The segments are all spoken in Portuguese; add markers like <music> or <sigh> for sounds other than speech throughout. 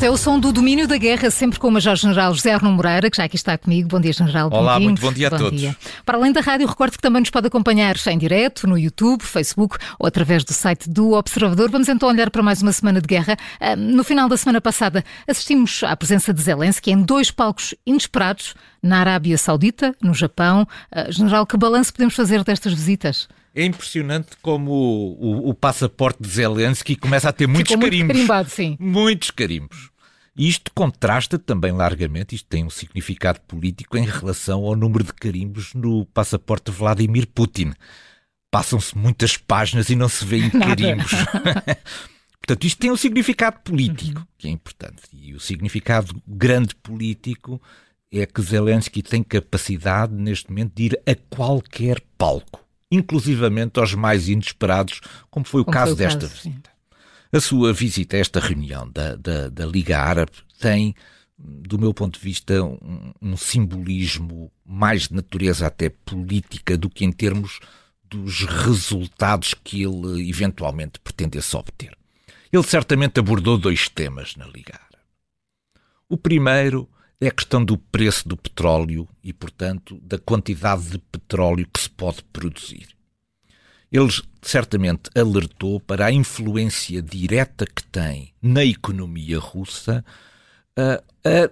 Este é o som do domínio da guerra, sempre com o Major-General José Arno Moreira, que já aqui está comigo. Bom dia, General. Olá, muito bom dia a bom todos. Dia. Para além da rádio, recordo que também nos pode acompanhar em direto no YouTube, Facebook ou através do site do Observador. Vamos então olhar para mais uma semana de guerra. Ah, no final da semana passada, assistimos à presença de Zelensky em dois palcos inesperados, na Arábia Saudita, no Japão. Ah, General, que balanço podemos fazer destas visitas? É impressionante como o, o, o, passaporte de Zelensky começa a ter muitos Ficou carimbos. Muito carimbado, sim. Muitos carimbos. E isto contrasta também largamente, isto tem um significado político em relação ao número de carimbos no passaporte de Vladimir Putin. Passam-se muitas páginas e não se vêem <laughs> carimbos. <laughs> Portanto, isto tem um significado político, uhum. que é importante. E o significado grande político é que Zelensky tem capacidade, neste momento, de ir a qualquer palco inclusivamente aos mais inesperados, como foi o como caso foi o desta caso, visita. Sim. A sua visita a esta reunião da, da, da, Liga Árabe tem, do meu ponto de vista, um, um simbolismo mais de natureza até política do que em termos dos resultados que ele eventualmente pretendesse obter. Ele certamente abordou dois temas na Liga Árabe. O primeiro é a questão do preço do petróleo e, portanto, da quantidade de petróleo que se pode produzir. Ele certamente alertou para a influência direta que tem na economia russa a, a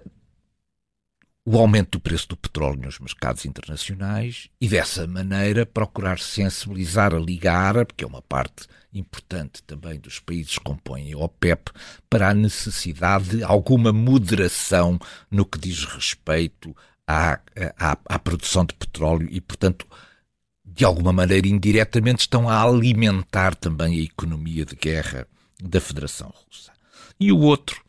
o aumento do preço do petróleo nos mercados internacionais e, dessa maneira, procurar sensibilizar a Liga Árabe, que é uma parte importante também dos países que compõem a OPEP, para a necessidade de alguma moderação no que diz respeito à, à, à produção de petróleo e, portanto, de alguma maneira, indiretamente, estão a alimentar também a economia de guerra da Federação Russa. E o outro,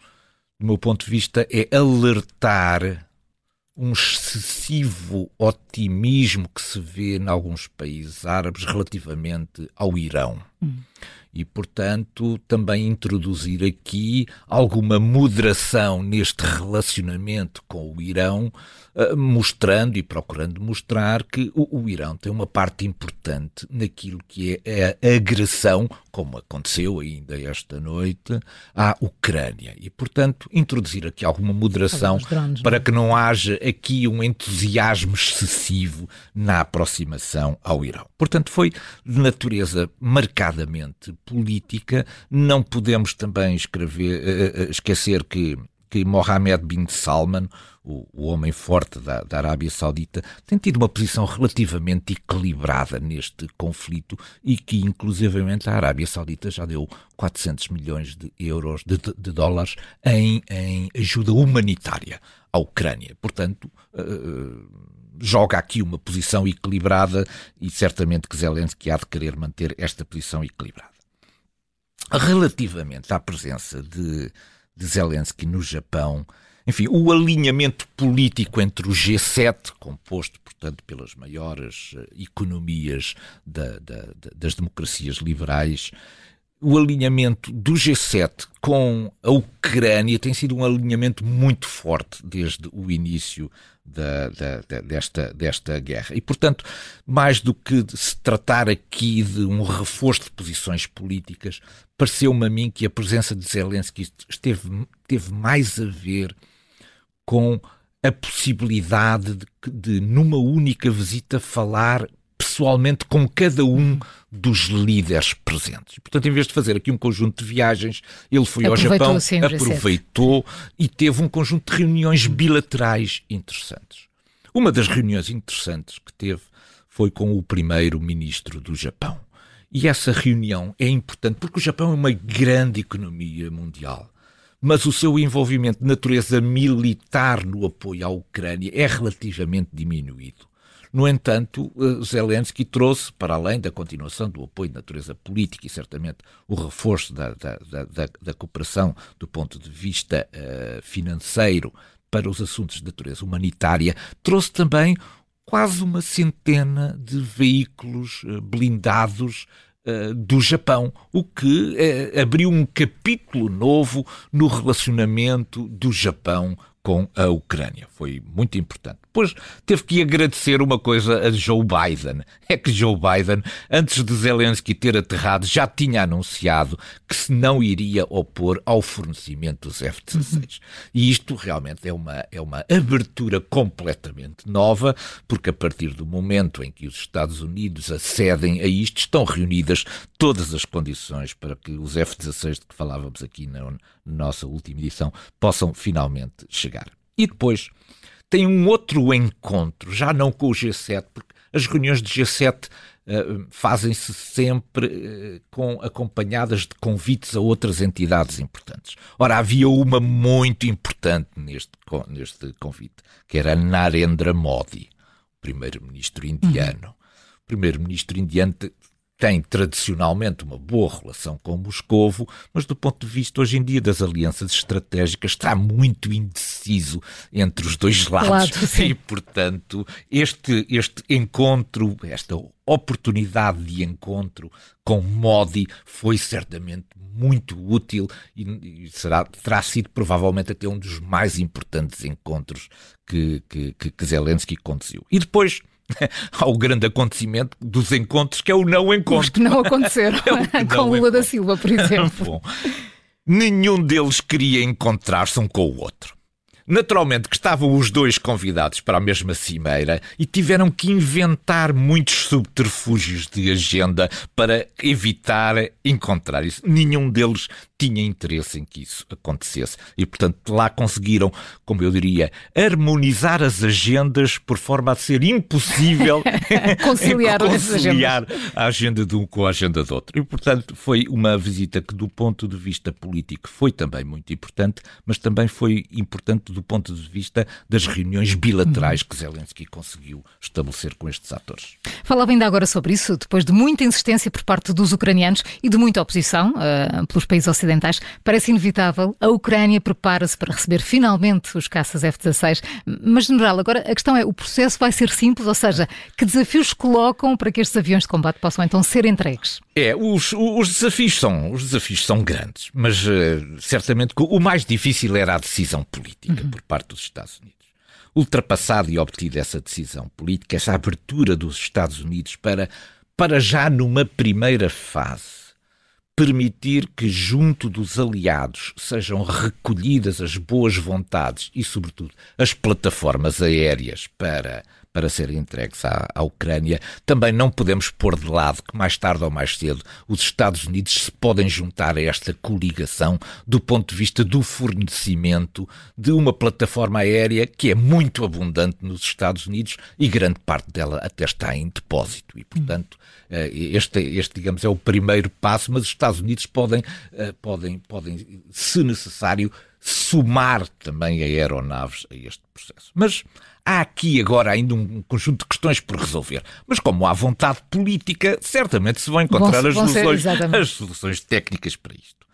do meu ponto de vista, é alertar um excessivo otimismo que se vê em alguns países árabes relativamente ao Irão. Hum. E, portanto, também introduzir aqui alguma moderação neste relacionamento com o Irão, eh, mostrando e procurando mostrar que o, Irão tem uma parte importante naquilo que é a agressão, como aconteceu ainda esta noite, à Ucrânia. E, portanto, introduzir aqui alguma moderação drones, para não? É? que não haja aqui um entusiasmo excessivo na aproximação ao Irão. Portanto, foi de natureza marcadamente política. Não podemos também escrever, uh, esquecer que que Mohammed bin Salman, o, o homem forte da, da, Arábia Saudita, tem tido uma posição relativamente equilibrada neste conflito e que, inclusivamente, a Arábia Saudita já deu 400 milhões de euros, de, de, de dólares, em, em, ajuda humanitária à Ucrânia. Portanto, uh, joga aqui uma posição equilibrada e certamente que Zelensky há de querer manter esta posição equilibrada. Relativamente à presença de de Zelensky no Japão, enfim, o alinhamento político entre o G7, composto, portanto, pelas maiores eh, economias da, da, das democracias liberais, o alinhamento do G7 com a Ucrânia tem sido um alinhamento muito forte desde o início da, da, desta, desta guerra. E, portanto, mais do que se tratar aqui de um reforço de posições políticas, pareceu-me a mim que a presença de Zelensky esteve, teve mais a ver com a possibilidade de, de, numa única visita, falar pessoalmente com cada um dos líderes presentes. Portanto, em vez de fazer aqui um conjunto de viagens, ele foi aproveitou ao Japão, aproveitou e teve um conjunto de reuniões bilaterais interessantes. Uma das reuniões interessantes que teve foi com o primeiro-ministro do Japão. E essa reunião é importante porque o Japão é uma grande economia mundial mas o seu envolvimento de natureza militar no apoio à Ucrânia é relativamente diminuído. No entanto, eh, Zelensky trouxe, para além da continuação do apoio de natureza política e certamente o reforço da, da, da, da cooperação do ponto de vista uh, financeiro para os assuntos de natureza humanitária, trouxe também quase uma centena de veículos uh, blindados do Japão, o que abriu um capítulo novo no relacionamento do Japão com a Ucrânia. Foi muito importante. Depois teve que agradecer uma coisa a Joe Biden. É que Joe Biden, antes de Zelensky ter aterrado, já tinha anunciado que se não iria opor ao fornecimento dos F-16. Uhum. E isto realmente é uma, é uma abertura completamente nova, porque a partir do momento em que os Estados Unidos acedem a isto, estão reunidas todas as condições para que os F-16 de que falávamos aqui na nossa última edição possam finalmente chegar. E depois tem um outro encontro, já não com o G7, porque as reuniões de G7 uh, eh, fazem-se sempre uh, com, acompanhadas de convites a outras entidades importantes. Ora, havia uma muito importante neste, neste convite, que era Narendra Modi, o primeiro-ministro indiano. Uhum. O primeiro-ministro indiano tem tradicionalmente uma boa relação com Moscovo, mas do ponto de vista hoje em dia das alianças estratégicas está muito indeciso entre os dois lados. Claro, <laughs> e, portanto, este, este encontro, esta oportunidade de encontro com Modi foi certamente muito útil e, e será, terá sido provavelmente até um dos mais importantes encontros que, que, que Zelensky conduziu. E depois <laughs> ao grande acontecimento dos encontros, que é o não encontro. Os que não <laughs> aconteceram, é <laughs> com Lula encontro. da Silva, por exemplo. Bom, nenhum deles queria encontrar-se um com o outro. Naturalmente que estavam os dois convidados para a mesma cimeira e tiveram que inventar muitos subterfúgios de agenda para evitar encontrar isso. Nenhum deles tinha interesse em que isso acontecesse. E, portanto, lá conseguiram, como eu diria, harmonizar as agendas por forma a ser impossível <laughs> conciliar, <laughs> conciliar a agenda de um com a agenda do outro. E, portanto, foi uma visita que, do ponto de vista político, foi também muito importante, mas também foi importante do ponto de vista das reuniões bilaterais que Zelensky conseguiu estabelecer com estes atores. Falava ainda agora sobre isso, depois de muita insistência por parte dos ucranianos e de muita oposição uh, pelos países ocidentais ocidentais, parece inevitável. A Ucrânia prepara-se para receber finalmente os caças F-16. Mas, general, agora a questão é: o processo vai ser simples? Ou seja, que desafios colocam para que estes aviões de combate possam então ser entregues? É, os, os desafios são os desafios são grandes, mas uh, certamente o mais difícil era a decisão política uhum. por parte dos Estados Unidos. Ultrapassada e obtida essa decisão política, essa abertura dos Estados Unidos para, para já numa primeira fase permitir que, junto dos aliados, sejam recolhidas as boas vontades e, sobretudo, as plataformas aéreas para, para serem entregues à, à Ucrânia, também não podemos pôr de lado que, mais tarde ou mais cedo, os Estados Unidos se podem juntar a esta coligação do ponto de vista do fornecimento de uma plataforma aérea que é muito abundante nos Estados Unidos e grande parte dela até está em depósito. E, portanto, eh, este, este, digamos, é o primeiro passo, mas os Estados Unidos podem, eh, podem, podem se necessário, somar também aeronaves a este processo. Mas há aqui agora ainda um conjunto de questões por resolver. Mas como há vontade política, certamente se vão encontrar vão, as, soluções, as soluções técnicas para isto.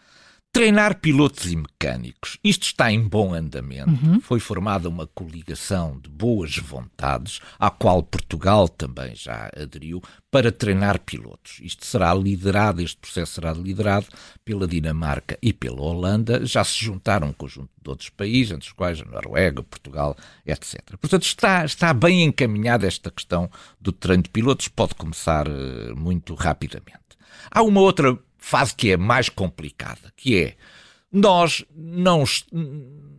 Treinar pilotos e mecânicos. Isto está em bom andamento. Uhum. Foi formada uma coligação de boas vontades, à qual Portugal também já aderiu, para treinar pilotos. Isto será liderado, este processo será liderado pela Dinamarca e pela Holanda. Já se juntaram um conjunto de outros países, entre os quais a Noruega, Portugal, etc. Portanto, está, está bem encaminhada esta questão do treino de pilotos, pode começar uh, muito rapidamente. Há uma outra fase que é mais complicada, que é nós não,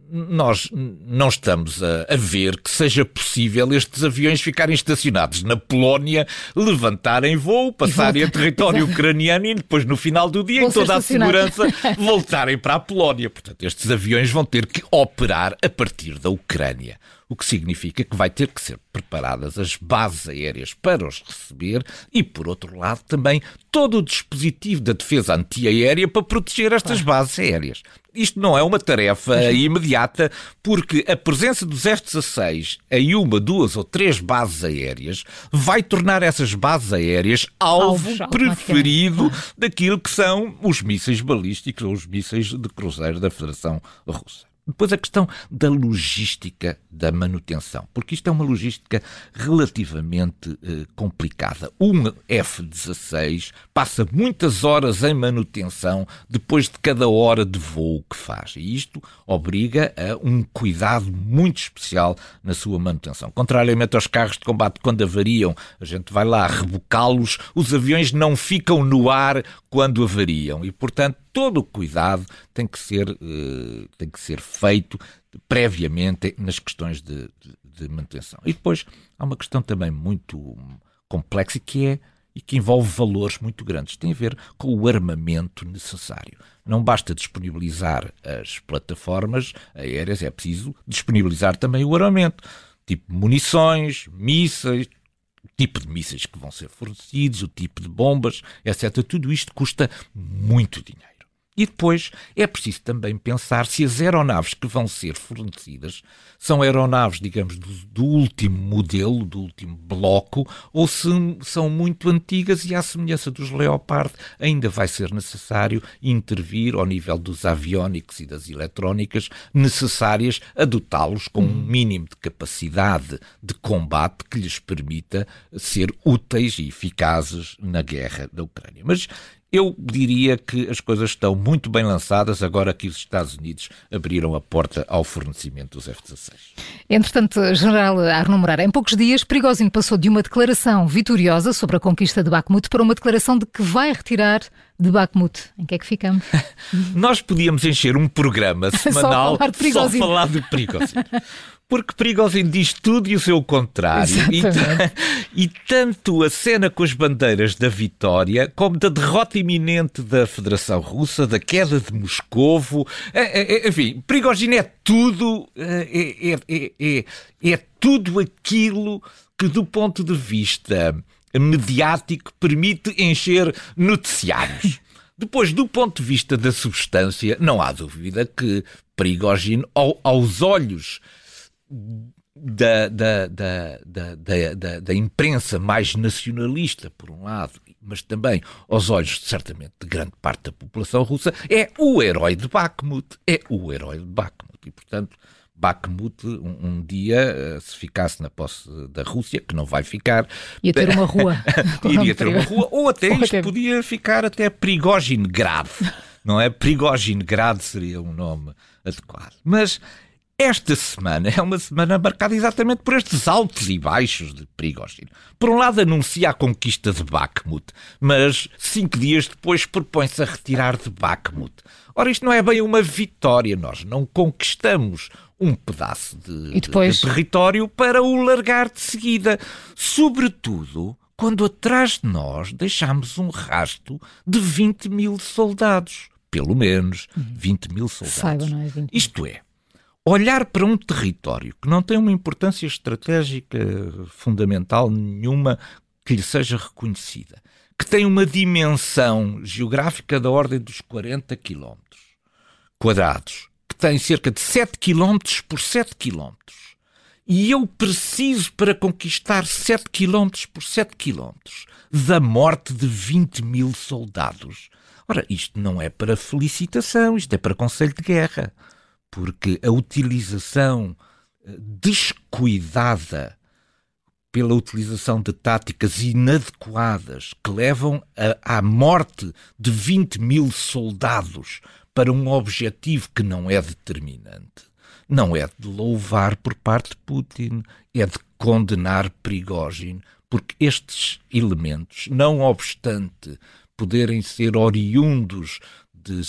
nós não estamos a, a, ver que seja possível estes aviões ficarem estacionados na Polónia, levantarem voo, passarem a território ucraniano e depois, no final do dia, em toda a segurança, voltarem para a Polónia. Portanto, estes aviões vão ter que operar a partir da Ucrânia o que significa que vai ter que ser preparadas as bases aéreas para os receber e, por outro lado, também todo o dispositivo da defesa antiaérea para proteger estas bases aéreas. Isto não é uma tarefa imediata, porque a presença dos F-16 em uma, duas ou três bases aéreas vai tornar essas bases aéreas alvo Alvo, preferido daquilo que são os mísseis balísticos ou os mísseis de cruzeiro da Federação Russa. Depois a questão da logística da manutenção, porque isto é uma logística relativamente eh, complicada. Um F-16 passa muitas horas em manutenção depois de cada hora de voo que faz. E isto obriga a um cuidado muito especial na sua manutenção. Contrariamente aos carros de combate, quando avariam, a gente vai lá rebocá-los, os aviões não ficam no ar quando avariam. E, portanto, todo o cuidado tem que ser, uh, tem que ser feito previamente nas questões de, de, de, manutenção. E depois há uma questão também muito complexa que é e que envolve valores muito grandes. Tem a ver com o armamento necessário. Não basta disponibilizar as plataformas aéreas, é preciso disponibilizar também o armamento, tipo munições, mísseis, tipo de mísseis que vão ser fornecidos, o tipo de bombas, etc. Tudo isto custa muito dinheiro. E depois é preciso também pensar se as aeronaves que vão ser fornecidas são aeronaves, digamos, do, do, último modelo, do último bloco, ou se são muito antigas e, à semelhança dos Leopard, ainda vai ser necessário intervir ao nível dos aviónicos e das eletrónicas necessárias a dotá-los com um uhum. mínimo de capacidade de combate que lhes permita ser úteis e eficazes na guerra da Ucrânia. Mas eu diria que as coisas estão muito bem lançadas agora que os Estados Unidos abriram a porta ao fornecimento dos F-16. Entretanto, General Arno Moreira, em poucos dias, Prigozhin passou de uma declaração vitoriosa sobre a conquista de Bakhmut para uma declaração de que vai retirar de Bakhmut. Em que é que ficamos? <laughs> Nós podíamos encher um programa <laughs> semanal só falar de Prigozhin. Só falar de Prigozhin. Porque Prigozhin diz tudo e o seu contrário. E, <laughs> e, tanto a cena com as bandeiras da vitória, como da derrota iminente da Federação Russa, da queda de Moscovo. É, é, é enfim, Prigozhin é tudo. É, é, é, é, é tudo aquilo que, do ponto de vista mediático, permite encher noticiários. Depois, do ponto de vista da substância, não há dúvida que Prigozhin, ao, aos olhos da, da, da, da, da, imprensa mais nacionalista, por um lado, mas também aos olhos, certamente, de grande parte da população russa, é o herói de Bakhmut. É o herói de Bakhmut. E, portanto, Bakhmut, um, um, dia, eh, se ficasse na posse da Rússia, que não vai ficar. Ia ter uma rua. <laughs> iria ter uma rua, ou até ou isto até... podia ficar até Prigozhin-Grad. Não é? Prigozhin-Grad seria um nome adequado. Mas esta semana é uma semana marcada exatamente por estes altos e baixos de Prigozhin. Por um lado anuncia a conquista de Bakhmut, mas cinco dias depois propõe-se a retirar de Bakhmut. Ora, isto não é bem uma vitória, nós não conquistamos um pedaço de, depois... de território para o largar de seguida. Sobretudo quando atrás de nós deixamos um rasto de 20 mil soldados. Pelo menos 20 mil soldados. Saiba, não é 20 Isto é, olhar para um território que não tem uma importância estratégica fundamental nenhuma que lhe seja reconhecida, que tem uma dimensão geográfica da ordem dos 40 quilómetros quadrados, que tem cerca de 7 quilómetros por 7 quilómetros, e eu preciso para conquistar 7 quilómetros por 7 quilómetros da morte de 20 mil soldados. Ora, isto não é para felicitação, isto é para conselho de guerra porque a utilização eh, descuidada pela utilização de táticas inadequadas que levam à morte de 20 mil soldados para um objetivo que não é determinante. Não é de louvar por parte de Putin, é de condenar Prigozhin, porque estes elementos, não obstante poderem ser oriundos de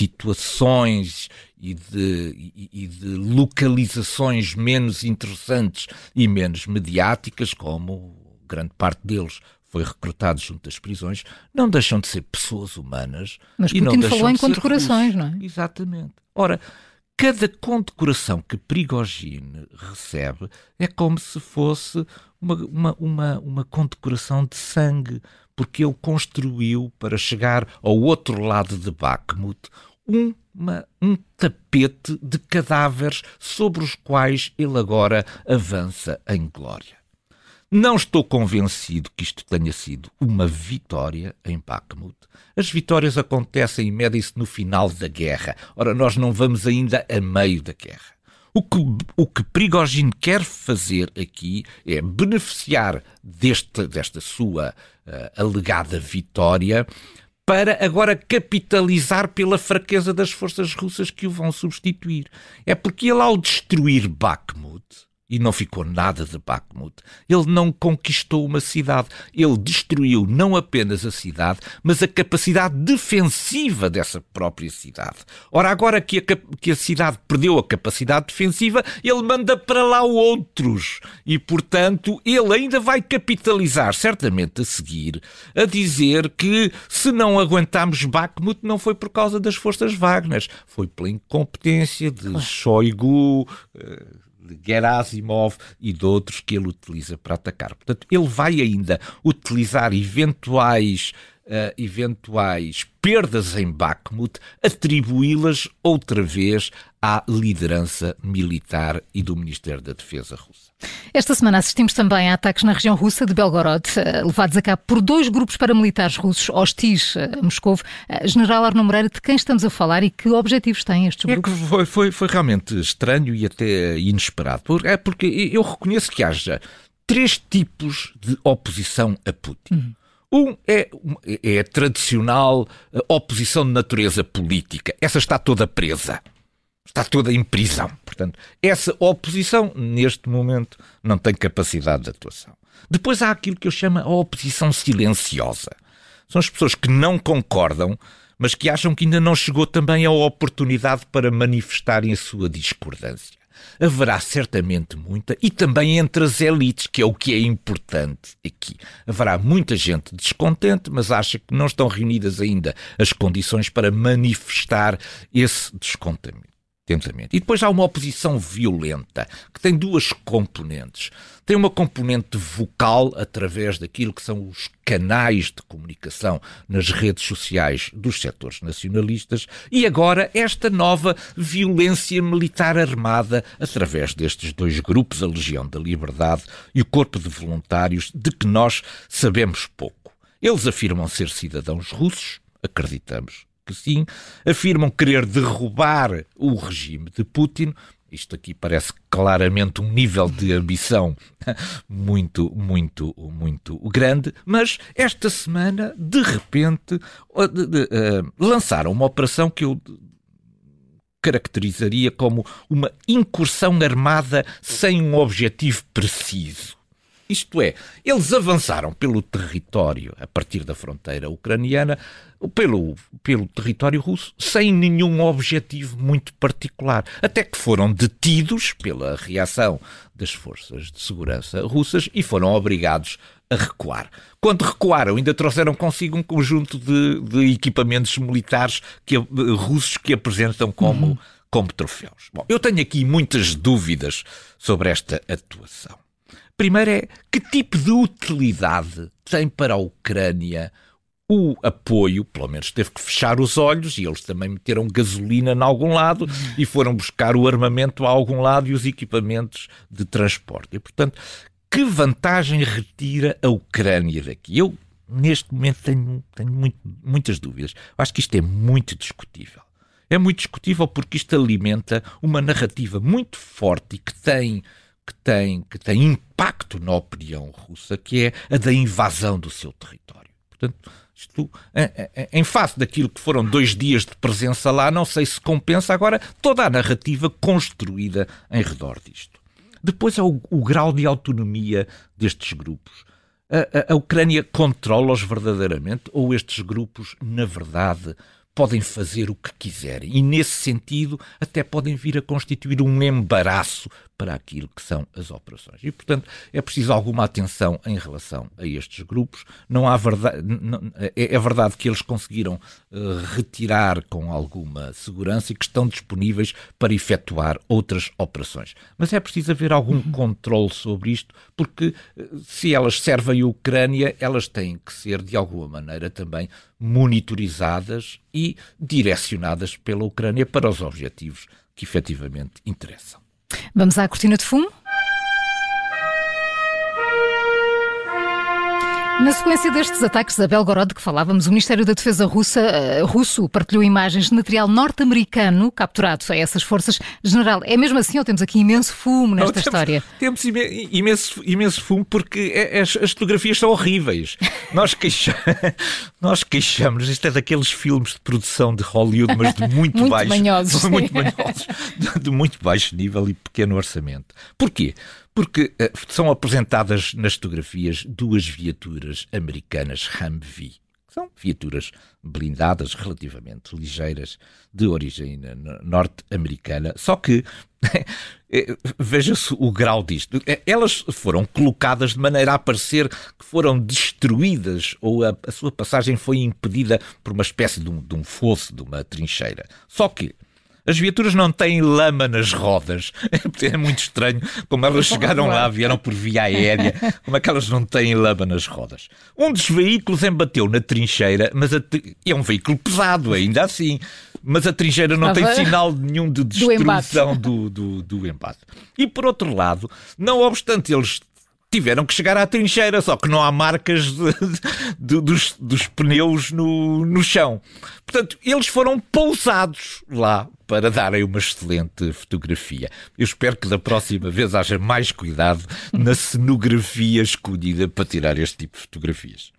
situações e de, e, de localizações menos interessantes e menos mediáticas, como grande parte deles foi recrutado junto das prisões, não deixam de ser pessoas humanas. Mas e Putin não falou em condecorações, não é? Exatamente. Ora, cada condecoração que Prigogine recebe é como se fosse uma, uma, uma, uma condecoração de sangue, porque ele construiu para chegar ao outro lado de Bakhmut um, uma, um tapete de cadáveres sobre os quais ele agora avança em glória. Não estou convencido que isto tenha sido uma vitória em Bakhmut. As vitórias acontecem e medem-se no final da guerra. Ora, nós não vamos ainda a meio da guerra. O que, o que Prigogine quer fazer aqui é beneficiar deste, desta sua uh, alegada vitória para agora capitalizar pela fraqueza das forças russas que o vão substituir. É porque ele, ao destruir Bakhmut, e não ficou nada de Bakhmut. Ele não conquistou uma cidade, ele destruiu não apenas a cidade, mas a capacidade defensiva dessa própria cidade. Ora, agora que a, que a cidade perdeu a capacidade defensiva, ele manda para lá outros. E, portanto, ele ainda vai capitalizar, certamente a seguir, a dizer que se não aguentámos Bakhmut não foi por causa das forças Wagner, foi pela incompetência de Shoigu. Uh, de Gerasimov e de outros que ele utiliza para atacar. Portanto, ele vai ainda utilizar eventuais uh, eventuais perdas em Bakhmut, atribuí-las outra vez à liderança militar e do Ministério da Defesa russa. Esta semana assistimos também a ataques na região russa de Belgorod, eh, levados a cabo por dois grupos paramilitares russos hostis a Moscou. Eh, General Arno Moreira, de quem estamos a falar e que objetivos têm estes grupos? É que foi, foi, foi realmente estranho e até inesperado. É porque eu reconheço que haja três tipos de oposição a Putin. Uhum. Um é, é a tradicional eh, oposição de natureza política. Essa está toda presa. Está toda em prisão. Portanto, essa oposição, neste momento, não tem capacidade de atuação. Depois há aquilo que eu chamo a oposição silenciosa. São as pessoas que não concordam, mas que acham que ainda não chegou também a oportunidade para manifestarem a sua discordância haverá certamente muita, e também entre as elites, que é o que é importante aqui. Haverá muita gente descontente, mas acha que não estão reunidas ainda as condições para manifestar esse E depois há uma oposição violenta, que tem duas componentes. Tem uma componente vocal, através daquilo que são os canais de comunicação nas redes sociais dos setores nacionalistas, e agora esta nova violência militar armada, através destes dois grupos, a Legião da Liberdade e o Corpo de Voluntários, de que nós sabemos pouco. Eles afirmam ser cidadãos russos, acreditamos sim, afirmam querer derrubar o regime de Putin. Isto aqui parece claramente um nível de ambição <laughs> muito, muito, muito grande, mas esta semana, de repente, uh, lançaram uma operação que eu caracterizaria como uma incursão armada sem um objetivo preciso. Isto é, eles avançaram pelo território, a partir da fronteira ucraniana, pelo, pelo território russo, sem nenhum objetivo muito particular. Até que foram detidos pela reação das forças de segurança russas e foram obrigados a recuar. Quando recuaram, ainda trouxeram consigo um conjunto de, de equipamentos militares que, russos que apresentam como, uhum. como troféus. Bom, eu tenho aqui muitas dúvidas sobre esta atuação. Primeiro é que tipo de utilidade tem para a Ucrânia o apoio, pelo menos teve que fechar os olhos e eles também meteram gasolina em algum lado e foram buscar o armamento a algum lado e os equipamentos de transporte. E, portanto, que vantagem retira a Ucrânia daqui? Eu, neste momento, tenho, tenho muito, muitas dúvidas. Acho que isto é muito discutível. É muito discutível porque isto alimenta uma narrativa muito forte e que tem que tem, que tem impacto na opinião russa, que é a da invasão do seu território. Portanto, isto, em face daquilo que foram dois dias de presença lá, não sei se compensa agora toda a narrativa construída em redor disto. Depois é o, o grau de autonomia destes grupos. A, a, a Ucrânia controla-os verdadeiramente ou estes grupos, na verdade, podem fazer o que quiserem e, nesse sentido, até podem vir a constituir um embaraço para aquilo que são as operações. E, portanto, é preciso alguma atenção em relação a estes grupos. Não há verdade, não, é, é, verdade que eles conseguiram uh, retirar com alguma segurança e que estão disponíveis para efetuar outras operações. Mas é preciso haver algum uhum. controle sobre isto, porque uh, se elas servem a Ucrânia, elas têm que ser, de alguma maneira, também monitorizadas e direcionadas pela Ucrânia para os objetivos que efetivamente interessam. Vamos à cortina de fumo? Na sequência destes ataques a Belgorod de que falávamos, o Ministério da Defesa russa, uh, russo partilhou imagens de material norte-americano capturado a essas forças. General, é mesmo assim ou temos aqui imenso fumo nesta Não, temos, história? Temos imenso, imenso fumo porque é, é, as, as, fotografias são horríveis. Nós, queixa, <laughs> nós queixamos, isto é daqueles filmes de produção de Hollywood, mas de muito, <laughs> muito baixo. Manhosos, <laughs> muito manhosos. De, de muito baixo nível e pequeno orçamento. Porquê? Porque uh, são apresentadas nas fotografias duas viaturas americanas Humvee. São viaturas blindadas, relativamente ligeiras, de origem norte-americana. Só que, <laughs> eh, veja-se o grau disto. Eh, elas foram colocadas de maneira a parecer que foram destruídas ou a, a sua passagem foi impedida por uma espécie de um, de um fosso, de uma trincheira. Só que as viaturas não têm lama nas rodas. <laughs> É muito estranho como elas chegaram lá, vieram por via aérea, como é que elas não têm lama nas rodas. Um dos veículos embateu na trincheira, mas é um veículo pesado, ainda assim. Mas a trincheira não tem sinal nenhum de destruição do, do, do embate. E por outro lado, não obstante eles tiveram que chegar à trincheira, só que não há marcas de, de, dos, dos, pneus no, no chão. Portanto, eles foram pousados lá para darem uma excelente fotografia. Eu espero que da próxima vez haja mais cuidado na cenografia escolhida para tirar este tipo de fotografias.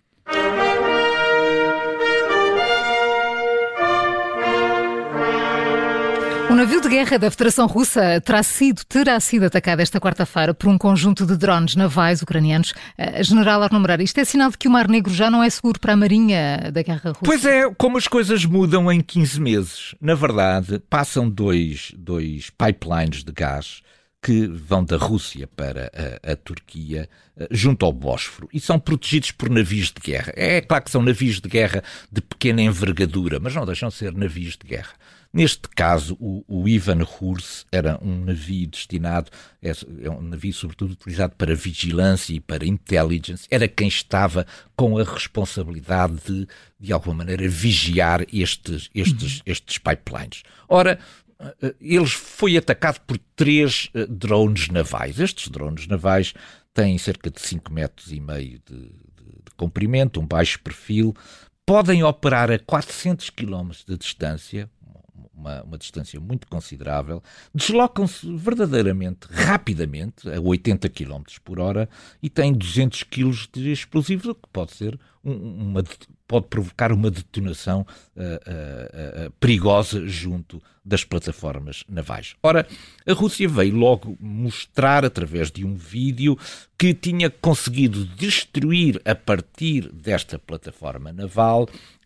O navio de guerra da Federação Russa terá sido, terá sido atacado esta quarta-feira por um conjunto de drones navais ucranianos. Uh, General Arno isto é sinal de que o Mar Negro já não é seguro para a Marinha da Guerra Russa? Pois é, como as coisas mudam em 15 meses. Na verdade, passam dois, dois pipelines de gás que vão da Rússia para a, a, Turquia, eh, junto ao Bósforo, e são protegidos por navios de guerra. É claro que são navios de guerra de pequena envergadura, mas não deixam de ser navios de guerra. Neste caso, o, o Ivan Hurs era um navio destinado, é, é, um navio sobretudo utilizado para vigilância e para intelligence, era quem estava com a responsabilidade de, de alguma maneira, vigiar estes, estes, uhum. estes pipelines. Ora, eh, eles foi atacado por três eh, drones navais. Estes drones navais têm cerca de 5 metros e meio de, de, de comprimento, um baixo perfil, podem operar a 400 km de distância, uma, uma distância muito considerável, deslocam-se verdadeiramente rapidamente, a 80 km por hora, e têm 200 kg de explosivos, o que pode ser uma, pode provocar uma detonação uh, uh, uh, perigosa junto das plataformas navais. Ora, a Rússia veio logo mostrar, através de um vídeo, que tinha conseguido destruir a partir desta plataforma naval Uh,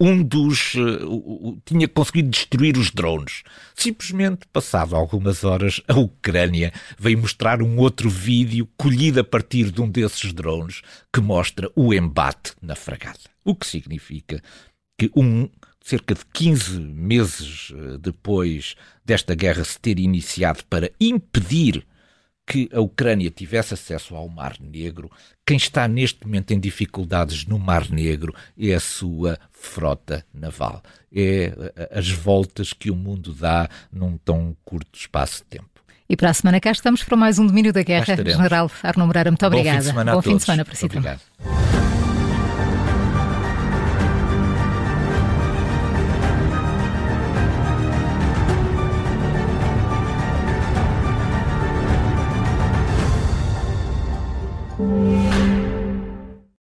um dos. Uh, tinha conseguido destruir os drones. Simplesmente, passado algumas horas, a Ucrânia veio mostrar um outro vídeo colhido a partir de um desses drones que mostra o embate na fragata. O que significa que um, cerca de 15 meses uh, depois desta guerra se ter iniciado para impedir que a Ucrânia tivesse acesso ao Mar Negro, quem está neste momento em dificuldades no Mar Negro é a sua frota naval. É as voltas que o mundo dá num tão curto espaço de tempo. E para a semana cá estamos para mais um Domínio da Guerra. General Arno Moreira, muito obrigada. Bom fim de semana, Bom fim de semana para si Obrigado.